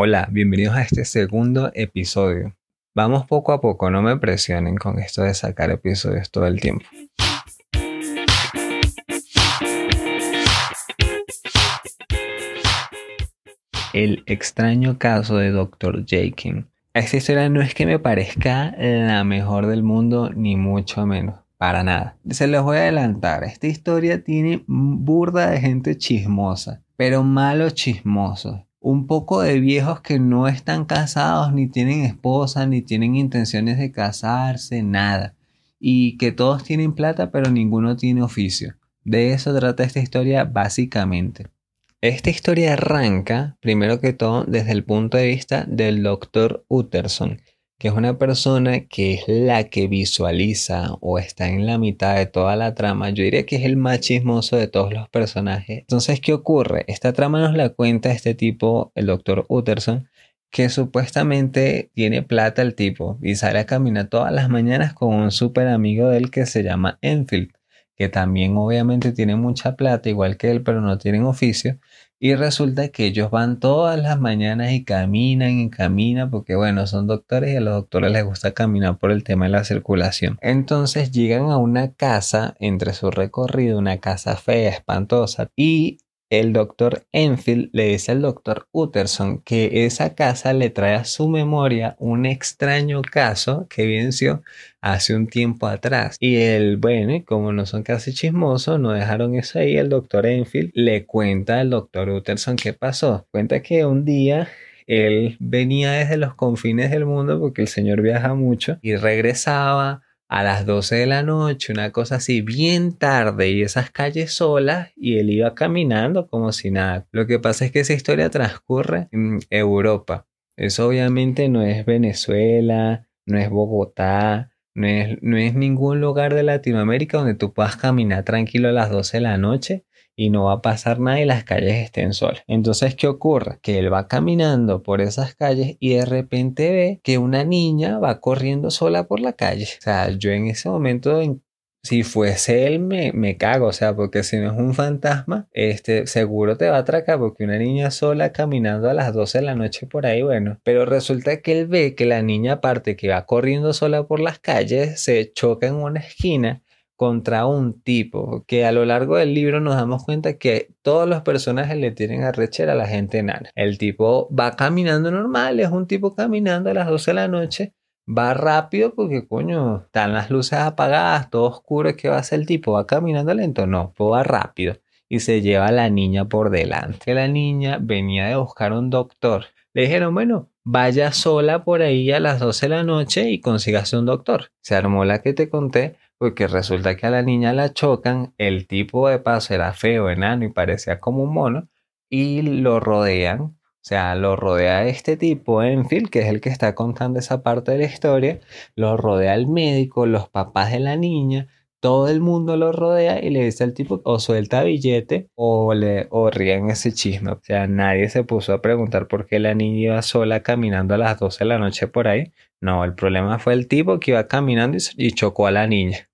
Hola, bienvenidos a este segundo episodio. Vamos poco a poco, no me presionen con esto de sacar episodios todo el tiempo. El extraño caso de Dr. Jakin. Esta historia no es que me parezca la mejor del mundo, ni mucho menos. Para nada. Se los voy a adelantar. Esta historia tiene burda de gente chismosa, pero malos chismosos un poco de viejos que no están casados, ni tienen esposa, ni tienen intenciones de casarse, nada. Y que todos tienen plata, pero ninguno tiene oficio. De eso trata esta historia básicamente. Esta historia arranca, primero que todo, desde el punto de vista del doctor Utterson, que es una persona que es la que visualiza o está en la mitad de toda la trama. Yo diría que es el más chismoso de todos los personajes. Entonces, ¿qué ocurre? Esta trama nos la cuenta este tipo, el doctor Utterson, que supuestamente tiene plata el tipo y sale a caminar todas las mañanas con un súper amigo de él que se llama Enfield, que también obviamente tiene mucha plata, igual que él, pero no tienen oficio. Y resulta que ellos van todas las mañanas y caminan y caminan porque bueno, son doctores y a los doctores les gusta caminar por el tema de la circulación. Entonces llegan a una casa entre su recorrido, una casa fea, espantosa y el doctor Enfield le dice al doctor Utterson que esa casa le trae a su memoria un extraño caso que venció hace un tiempo atrás. Y él, bueno, como no son casi chismosos, no dejaron eso ahí. El doctor Enfield le cuenta al doctor Utterson qué pasó. Cuenta que un día él venía desde los confines del mundo porque el señor viaja mucho y regresaba a las 12 de la noche, una cosa así, bien tarde y esas calles solas y él iba caminando como si nada. Lo que pasa es que esa historia transcurre en Europa. Eso obviamente no es Venezuela, no es Bogotá, no es, no es ningún lugar de Latinoamérica donde tú puedas caminar tranquilo a las 12 de la noche y no va a pasar nada y las calles estén solas. Entonces, ¿qué ocurre? Que él va caminando por esas calles y de repente ve que una niña va corriendo sola por la calle. O sea, yo en ese momento, si fuese él, me, me cago, o sea, porque si no es un fantasma, este, seguro te va a atracar porque una niña sola caminando a las 12 de la noche por ahí, bueno. Pero resulta que él ve que la niña, aparte que va corriendo sola por las calles, se choca en una esquina contra un tipo que a lo largo del libro nos damos cuenta que todos los personajes le tienen a rechera a la gente enana. El tipo va caminando normal, es un tipo caminando a las 12 de la noche, va rápido porque coño, están las luces apagadas, todo oscuro, ¿qué va a hacer el tipo? ¿Va caminando lento? No, va rápido y se lleva a la niña por delante. La niña venía de buscar un doctor. Le dijeron, bueno, vaya sola por ahí a las 12 de la noche y consígase un doctor. Se armó la que te conté porque resulta que a la niña la chocan, el tipo de paso era feo, enano y parecía como un mono, y lo rodean, o sea, lo rodea este tipo, Enfield, que es el que está contando esa parte de la historia, lo rodea el médico, los papás de la niña, todo el mundo lo rodea y le dice al tipo o suelta billete o le o ríen ese chisme. O sea, nadie se puso a preguntar por qué la niña iba sola caminando a las 12 de la noche por ahí. No, el problema fue el tipo que iba caminando y chocó a la niña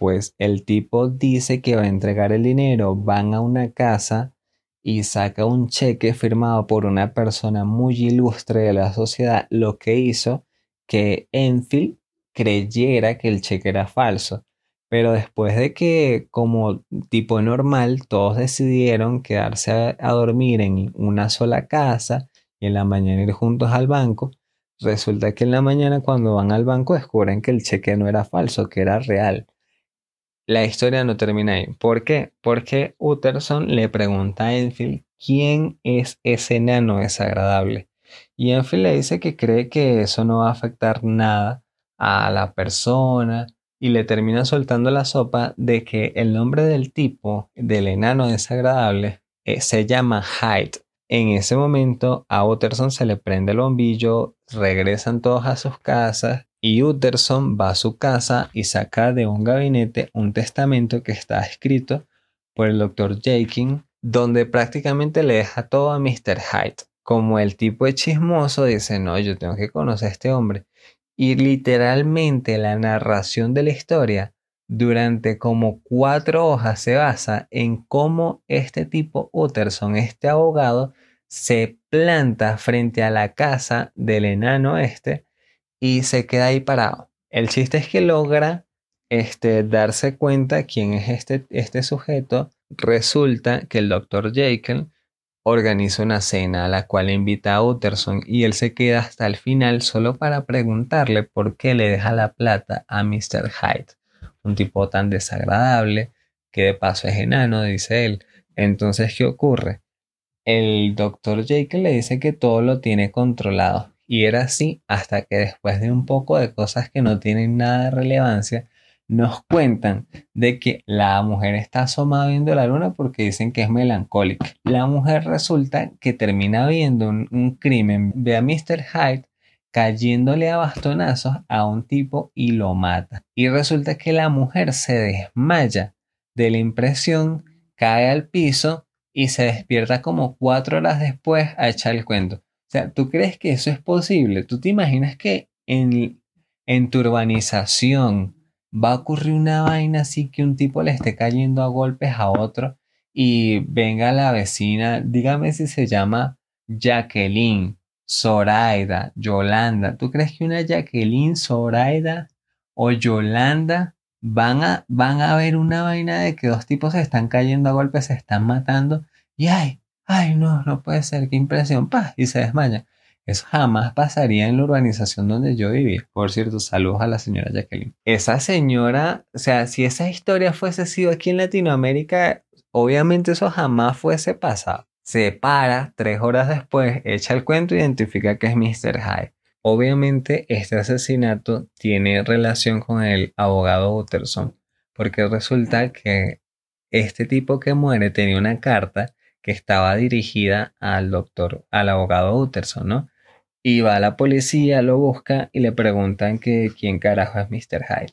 pues el tipo dice que va a entregar el dinero, van a una casa y saca un cheque firmado por una persona muy ilustre de la sociedad, lo que hizo que Enfield creyera que el cheque era falso. Pero después de que, como tipo normal, todos decidieron quedarse a, a dormir en una sola casa y en la mañana ir juntos al banco, resulta que en la mañana cuando van al banco descubren que el cheque no era falso, que era real la historia no termina ahí. ¿Por qué? Porque Utterson le pregunta a Enfield quién es ese enano desagradable. Y Enfield le dice que cree que eso no va a afectar nada a la persona y le termina soltando la sopa de que el nombre del tipo, del enano desagradable, eh, se llama Hyde. En ese momento a Utterson se le prende el bombillo, regresan todos a sus casas y Utterson va a su casa y saca de un gabinete un testamento que está escrito por el Dr. Jakin, donde prácticamente le deja todo a Mr. Hyde. Como el tipo de chismoso dice, no, yo tengo que conocer a este hombre. Y literalmente la narración de la historia durante como cuatro hojas se basa en cómo este tipo Utterson, este abogado, se planta frente a la casa del enano este y se queda ahí parado. El chiste es que logra este, darse cuenta quién es este, este sujeto. Resulta que el doctor Jekyll organiza una cena a la cual invita a Utterson y él se queda hasta el final solo para preguntarle por qué le deja la plata a Mr. Hyde, un tipo tan desagradable que de paso es enano, dice él. Entonces, ¿qué ocurre? El doctor Jekyll le dice que todo lo tiene controlado y era así hasta que después de un poco de cosas que no tienen nada de relevancia, nos cuentan de que la mujer está asomada viendo la luna porque dicen que es melancólica. La mujer resulta que termina viendo un, crimen, ve a Mr. Hyde cayéndole a bastonazos a un tipo y lo mata. Y resulta que la mujer se desmaya de la impresión, cae al piso y se despierta como cuatro horas después a echar el cuento. O sea, ¿tú crees que eso es posible? ¿Tú te imaginas que en, en tu urbanización va a ocurrir una vaina así que un tipo le esté cayendo a golpes a otro y venga la vecina, dígame si se llama Jacqueline, Zoraida, Yolanda. ¿Tú crees que una Jacqueline, Zoraida o Yolanda van a, van a ver una vaina de que dos tipos se están cayendo a golpes, se están matando y ay, ay, no, no puede ser, qué impresión, pa, y se desmaya. Eso jamás pasaría en la urbanización donde yo vivía. Por cierto, saludos a la señora Jacqueline. Esa señora, o sea, si esa historia fuese sido aquí en Latinoamérica, obviamente eso jamás fuese pasado. Se para, tres horas después, echa el cuento, identifica que es Mr. Hyde. Obviamente este asesinato tiene relación con el abogado Utterson, porque resulta que este tipo que muere tenía una carta que estaba dirigida al doctor, al abogado Utterson, ¿no? Y va a la policía, lo busca y le preguntan que quién carajo es Mr. Hyde.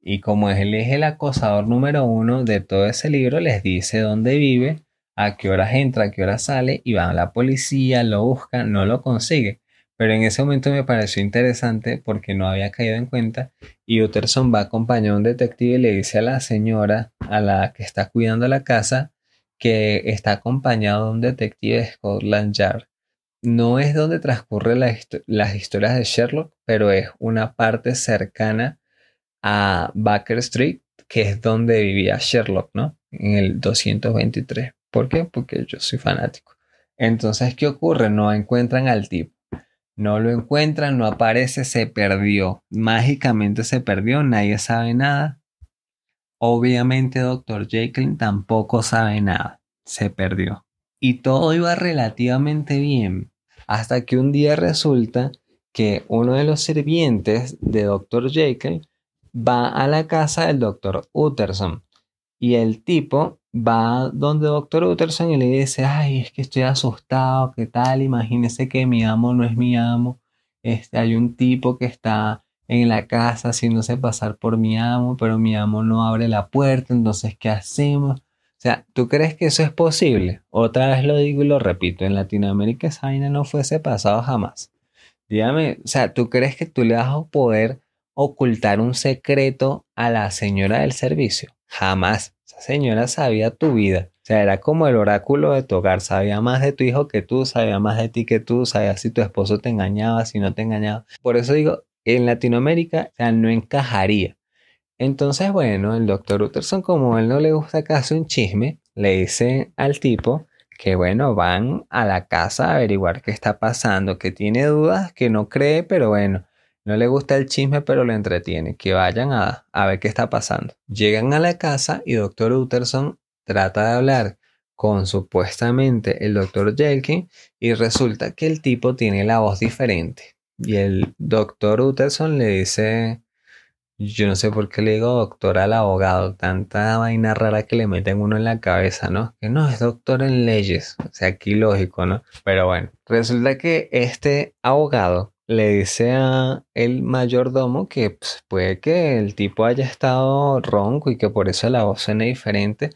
Y como él es el acosador número uno de todo ese libro, les dice dónde vive, a qué horas entra, a qué horas sale, y va a la policía, lo busca, no lo consigue. Pero en ese momento me pareció interesante porque no había caído en cuenta y Utterson va acompañado a un detective y le dice a la señora, a la que está cuidando la casa, que está acompañado de un detective de Scotland Yard. No es donde transcurren las historias de Sherlock, pero es una parte cercana a Baker Street, que es donde vivía Sherlock, ¿no? En el 223. ¿Por qué? Porque yo soy fanático. Entonces, ¿qué ocurre? No encuentran al tipo. No lo encuentran, no aparece, se perdió. Mágicamente se perdió, nadie sabe nada. Obviamente, Dr. Jekyll tampoco sabe nada. Se perdió. Y todo iba relativamente bien. Hasta que un día resulta que uno de los sirvientes de Dr. Jekyll va a la casa del Dr. Utterson. Y el tipo va donde Dr. Utterson y le dice, ay, es que estoy asustado, ¿qué tal? Imagínese que mi amo no es mi amo. Este, hay un tipo que está en la casa haciéndose pasar por mi amo, pero mi amo no abre la puerta, entonces, ¿qué hacemos? O sea, ¿tú crees que eso es posible? Otra vez lo digo y lo repito, en Latinoamérica esa vaina no fuese pasado jamás. Dígame, o sea, ¿tú crees que tú le vas a poder ocultar un secreto a la señora del servicio? Jamás. Esa señora sabía tu vida. O sea, era como el oráculo de tu hogar. Sabía más de tu hijo que tú, sabía más de ti que tú, sabía si tu esposo te engañaba, si no te engañaba. Por eso digo, en Latinoamérica, o no encajaría. Entonces, bueno, el doctor Utterson, como él no le gusta casi un chisme, le dice al tipo que, bueno, van a la casa a averiguar qué está pasando, que tiene dudas, que no cree, pero bueno, no le gusta el chisme, pero lo entretiene. Que vayan a, a ver qué está pasando. Llegan a la casa y doctor Utterson trata de hablar con supuestamente el doctor Jelkin y resulta que el tipo tiene la voz diferente. Y el doctor Utterson le dice, yo no sé por qué le digo doctor al abogado, tanta vaina rara que le meten uno en la cabeza, ¿no? Que no, es doctor en leyes, o sea, aquí lógico, ¿no? Pero bueno, resulta que este abogado le dice a el mayordomo que pues, puede que el tipo haya estado ronco y que por eso la voz suene diferente.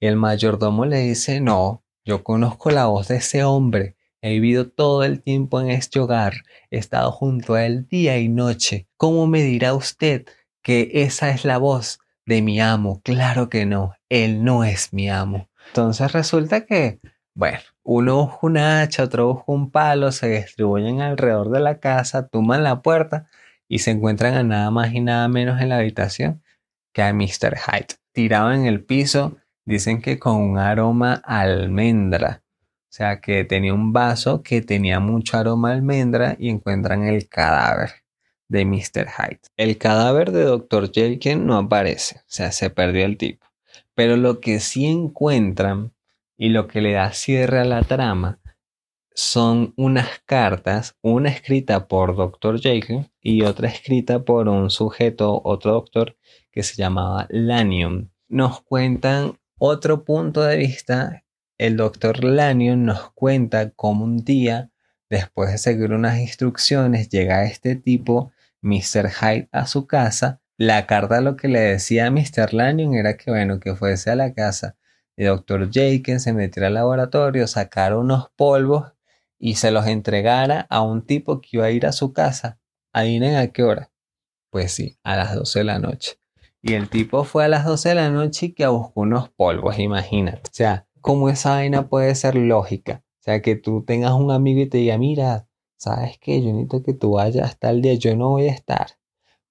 Y el mayordomo le dice, no, yo conozco la voz de ese hombre. He vivido todo el tiempo en este hogar. He estado junto a él día y noche. ¿Cómo me dirá usted que esa es la voz de mi amo? Claro que no. Él no es mi amo. Entonces resulta que, bueno, Uno busca una hacha, otro busca un palo, se distribuyen alrededor de la casa, tumban la puerta y se encuentran a nada más y nada menos en la habitación que a Mr. Hyde. Tirado en el piso, dicen que con un aroma almendra. O sea, que tenía un vaso que tenía mucho aroma almendra y encuentran el cadáver de Mr. Hyde. El cadáver de Dr. Jekyll no aparece, o sea, se perdió el tipo. Pero lo que sí encuentran y lo que le da cierre a la trama son unas cartas, una escrita por Dr. Jekyll y otra escrita por un sujeto, otro doctor, que se llamaba Lanyon. Nos cuentan otro punto de vista. El doctor Lanyon nos cuenta cómo un día, después de seguir unas instrucciones, llega este tipo, Mr. Hyde, a su casa. La carta lo que le decía a Mr. Lanyon era que, bueno, que fuese a la casa de Dr. Jekyll, se metiera al laboratorio, sacara unos polvos y se los entregara a un tipo que iba a ir a su casa. ¿Adivinen a qué hora? Pues sí, a las 12 de la noche. Y el tipo fue a las 12 de la noche y que buscó unos polvos, imagínate. O sea, ¿cómo esa vaina puede ser lógica? O sea, que tú tengas un amigo y te diga, mira, ¿sabes qué? Yo necesito que tú vayas hasta el día, yo no voy a estar,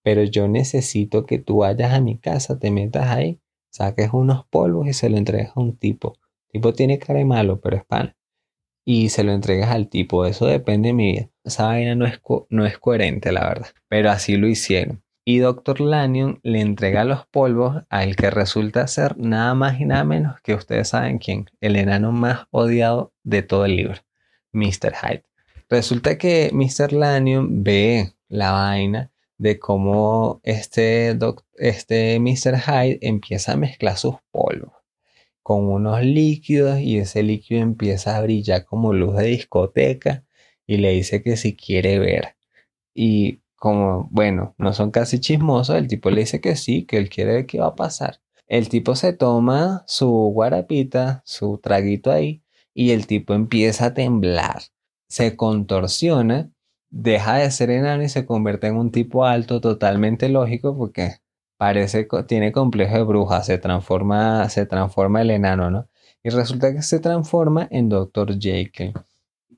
pero yo necesito que tú vayas a mi casa, te metas ahí, saques unos polvos y se lo entregas a un tipo. El tipo tiene cara de malo, pero es pan. Y se lo entregas al tipo, eso depende de mi vida. Esa vaina no es, no es coherente, la verdad. Pero así lo hicieron y Dr. Lanyon le entrega los polvos al que resulta ser nada más y nada menos que ustedes saben quién, el enano más odiado de todo el libro, Mr. Hyde. Resulta que Mr. Lanyon ve la vaina de cómo este, este Mr. Hyde empieza a mezclar sus polvos con unos líquidos y ese líquido empieza a brillar como luz de discoteca y le dice que si quiere ver. Y como, bueno, no son casi chismosos, el tipo le dice que sí, que él quiere ver qué va a pasar. El tipo se toma su guarapita, su traguito ahí, y el tipo empieza a temblar. Se contorsiona, deja de ser enano y se convierte en un tipo alto, totalmente lógico, porque parece, tiene complejo de bruja, se transforma, se transforma el enano, ¿no? Y resulta que se transforma en Dr. Jekyll.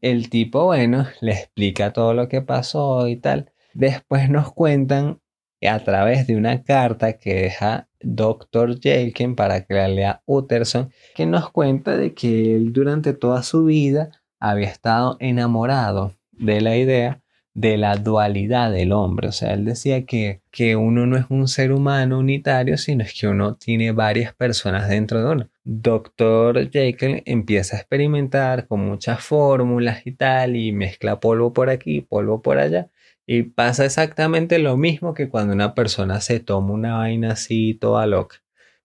El tipo, bueno, le explica todo lo que pasó y tal. Después nos cuentan a través de una carta que deja Dr. Jekyll para que la lea Utterson, que nos cuenta de que él durante toda su vida había estado enamorado de la idea de la dualidad del hombre. O sea, él decía que, que uno no es un ser humano unitario, sino es que uno tiene varias personas dentro de uno. Doctor Jekyll empieza a experimentar con muchas fórmulas y tal, y mezcla polvo por aquí, polvo por allá, y pasa exactamente lo mismo que cuando una persona se toma una vaina así toda loca.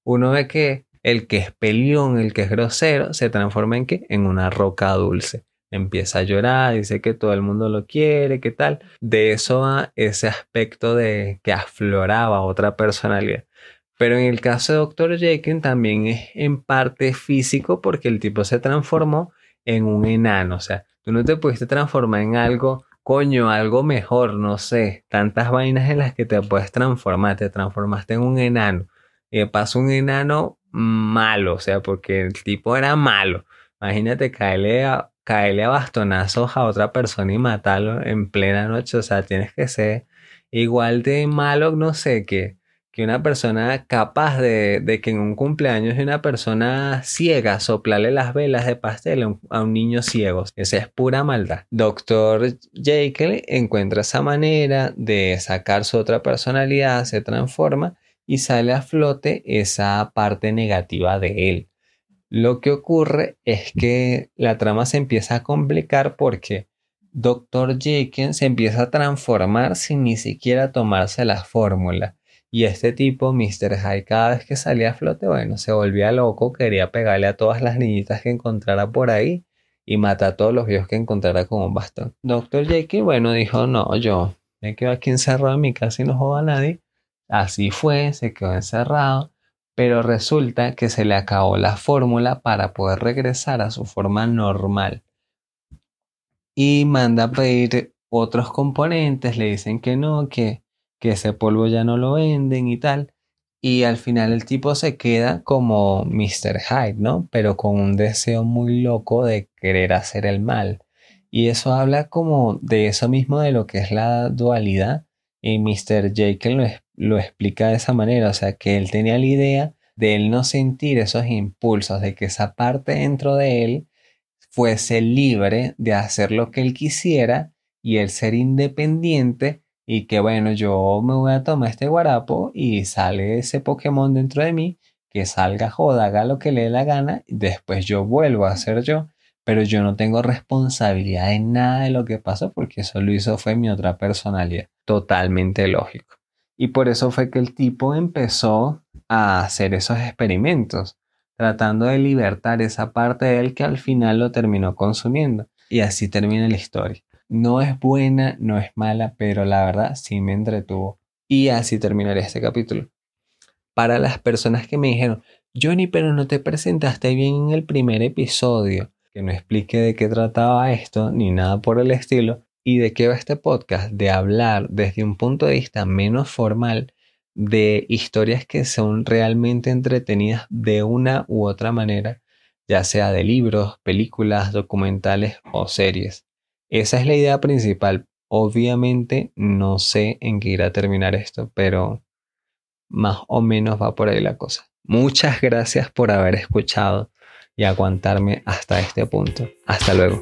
Uno ve que el que es pelión, el que es grosero, se transforma en qué? En una roca dulce. Empieza a llorar, dice que todo el mundo lo quiere, qué tal. De eso va ese aspecto de que afloraba otra personalidad. Pero en el caso de Dr. Jekyll también es en parte físico porque el tipo se transformó en un enano. O sea, tú no te pudiste transformar en algo coño, algo mejor, no sé, tantas vainas en las que te puedes transformar, te transformaste en un enano. Y pasó un enano malo, o sea, porque el tipo era malo. Imagínate caerle a, caerle a bastonazos a otra persona y matarlo en plena noche, o sea, tienes que ser igual de malo, no sé, qué que una persona capaz de, que en un cumpleaños de una persona ciega soplarle las velas de pastel a un, niño ciego. Esa es pura maldad. Doctor Jekyll encuentra esa manera de sacar su otra personalidad, se transforma y sale a flote esa parte negativa de él. Lo que ocurre es que la trama se empieza a complicar porque Dr. Jekyll se empieza a transformar sin ni siquiera tomarse la fórmula. Y este tipo, Mr. Hyde, cada vez que salía a flote, bueno, se volvía loco, quería pegarle a todas las niñitas que encontrara por ahí y matar a todos los viejos que encontrara con un bastón. Dr. Jekyll, bueno, dijo, no, yo me quedo aquí encerrado en mi casa y no jodo a nadie. Así fue, se quedó encerrado, pero resulta que se le acabó la fórmula para poder regresar a su forma normal. Y manda a pedir otros componentes, le dicen que no, que que ese polvo ya no lo venden y tal. y al final el tipo se queda como Mr. Hyde, ¿no? Pero con un deseo muy loco de querer hacer el mal. Y eso habla como de eso mismo de lo que es la dualidad. Y Mr. Jekyll lo, lo explica de esa manera. O sea, que él tenía la idea de él no sentir esos impulsos, de que esa parte dentro de él fuese libre de hacer lo que él quisiera y el ser independiente y que bueno, yo me voy a tomar este guarapo y sale ese Pokémon dentro de mí, que salga joda, haga lo que le dé la gana, y después yo vuelvo a ser yo, pero yo no tengo responsabilidad en nada de lo que pasó porque eso lo hizo fue mi otra personalidad, totalmente lógico. Y por eso fue que el tipo empezó a hacer esos experimentos, tratando de libertar esa parte de él que al final lo terminó consumiendo. Y así termina la historia. No es buena, no es mala, pero la verdad sí me entretuvo. Y así terminaré este capítulo. Para las personas que me dijeron, Johnny, pero no te presentaste bien en el primer episodio, que no explique de qué trataba esto, ni nada por el estilo, y de qué va este podcast, de hablar desde un punto de vista menos formal de historias que son realmente entretenidas de una u otra manera, ya sea de libros, películas, documentales o series. Esa es la idea principal. Obviamente no sé en qué irá a terminar esto, pero más o menos va por ahí la cosa. Muchas gracias por haber escuchado y aguantarme hasta este punto. Hasta luego.